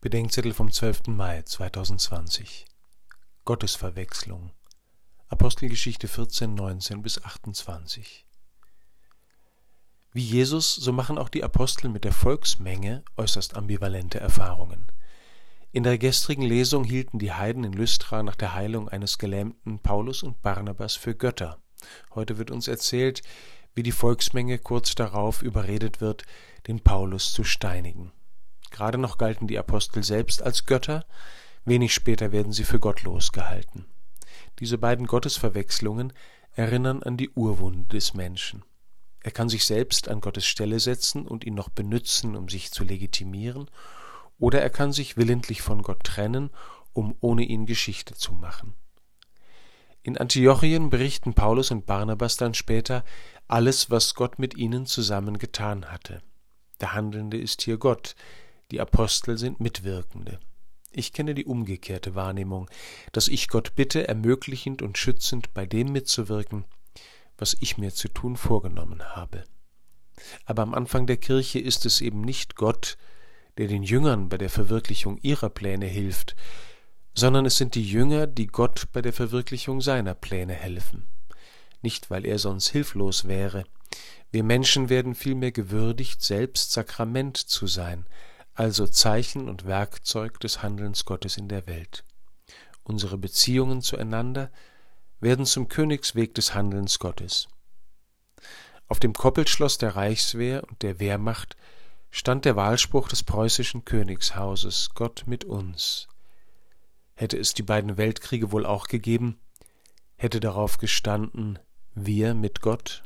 Bedenkzettel vom 12. Mai 2020 Gottesverwechslung Apostelgeschichte 14, 19 bis 28 Wie Jesus, so machen auch die Apostel mit der Volksmenge äußerst ambivalente Erfahrungen. In der gestrigen Lesung hielten die Heiden in Lystra nach der Heilung eines Gelähmten Paulus und Barnabas für Götter. Heute wird uns erzählt, wie die Volksmenge kurz darauf überredet wird, den Paulus zu steinigen. Gerade noch galten die Apostel selbst als Götter, wenig später werden sie für gottlos gehalten. Diese beiden Gottesverwechslungen erinnern an die Urwunde des Menschen. Er kann sich selbst an Gottes Stelle setzen und ihn noch benützen, um sich zu legitimieren, oder er kann sich willentlich von Gott trennen, um ohne ihn Geschichte zu machen. In Antiochien berichten Paulus und Barnabas dann später alles, was Gott mit ihnen zusammen getan hatte. Der Handelnde ist hier Gott, die Apostel sind Mitwirkende. Ich kenne die umgekehrte Wahrnehmung, dass ich Gott bitte, ermöglichend und schützend bei dem mitzuwirken, was ich mir zu tun vorgenommen habe. Aber am Anfang der Kirche ist es eben nicht Gott, der den Jüngern bei der Verwirklichung ihrer Pläne hilft, sondern es sind die Jünger, die Gott bei der Verwirklichung seiner Pläne helfen. Nicht, weil er sonst hilflos wäre. Wir Menschen werden vielmehr gewürdigt, selbst Sakrament zu sein, also Zeichen und Werkzeug des Handelns Gottes in der Welt. Unsere Beziehungen zueinander werden zum Königsweg des Handelns Gottes. Auf dem Koppelschloss der Reichswehr und der Wehrmacht stand der Wahlspruch des preußischen Königshauses Gott mit uns. Hätte es die beiden Weltkriege wohl auch gegeben, hätte darauf gestanden Wir mit Gott